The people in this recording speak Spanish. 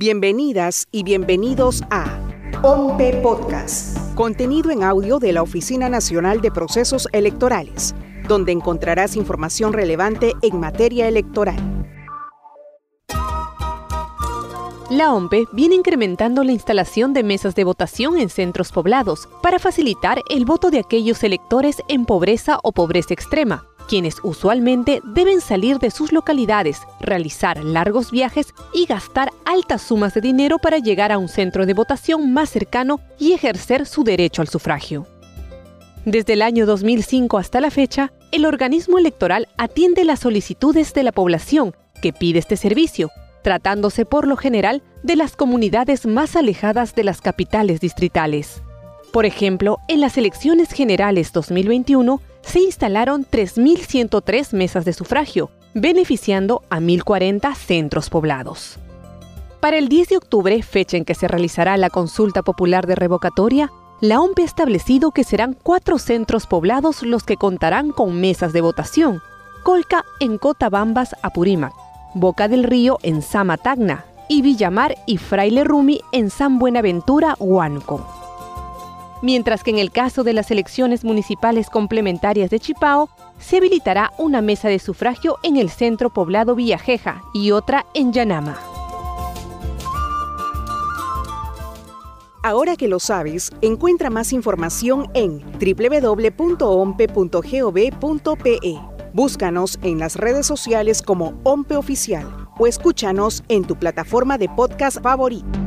Bienvenidas y bienvenidos a OMPE Podcast, contenido en audio de la Oficina Nacional de Procesos Electorales, donde encontrarás información relevante en materia electoral. La OMPE viene incrementando la instalación de mesas de votación en centros poblados para facilitar el voto de aquellos electores en pobreza o pobreza extrema, quienes usualmente deben salir de sus localidades, realizar largos viajes y gastar altas sumas de dinero para llegar a un centro de votación más cercano y ejercer su derecho al sufragio. Desde el año 2005 hasta la fecha, el organismo electoral atiende las solicitudes de la población que pide este servicio, tratándose por lo general de las comunidades más alejadas de las capitales distritales. Por ejemplo, en las elecciones generales 2021 se instalaron 3.103 mesas de sufragio, beneficiando a 1.040 centros poblados. Para el 10 de octubre, fecha en que se realizará la consulta popular de revocatoria, la OMP ha establecido que serán cuatro centros poblados los que contarán con mesas de votación. Colca en Cotabambas, Apurímac, Boca del Río en Samatagna y Villamar y Fraile Rumi en San Buenaventura, Huánuco mientras que en el caso de las elecciones municipales complementarias de Chipao, se habilitará una mesa de sufragio en el centro poblado Villajeja y otra en Yanama. Ahora que lo sabes, encuentra más información en www.ompe.gov.pe. Búscanos en las redes sociales como OMPE Oficial o escúchanos en tu plataforma de podcast favorito.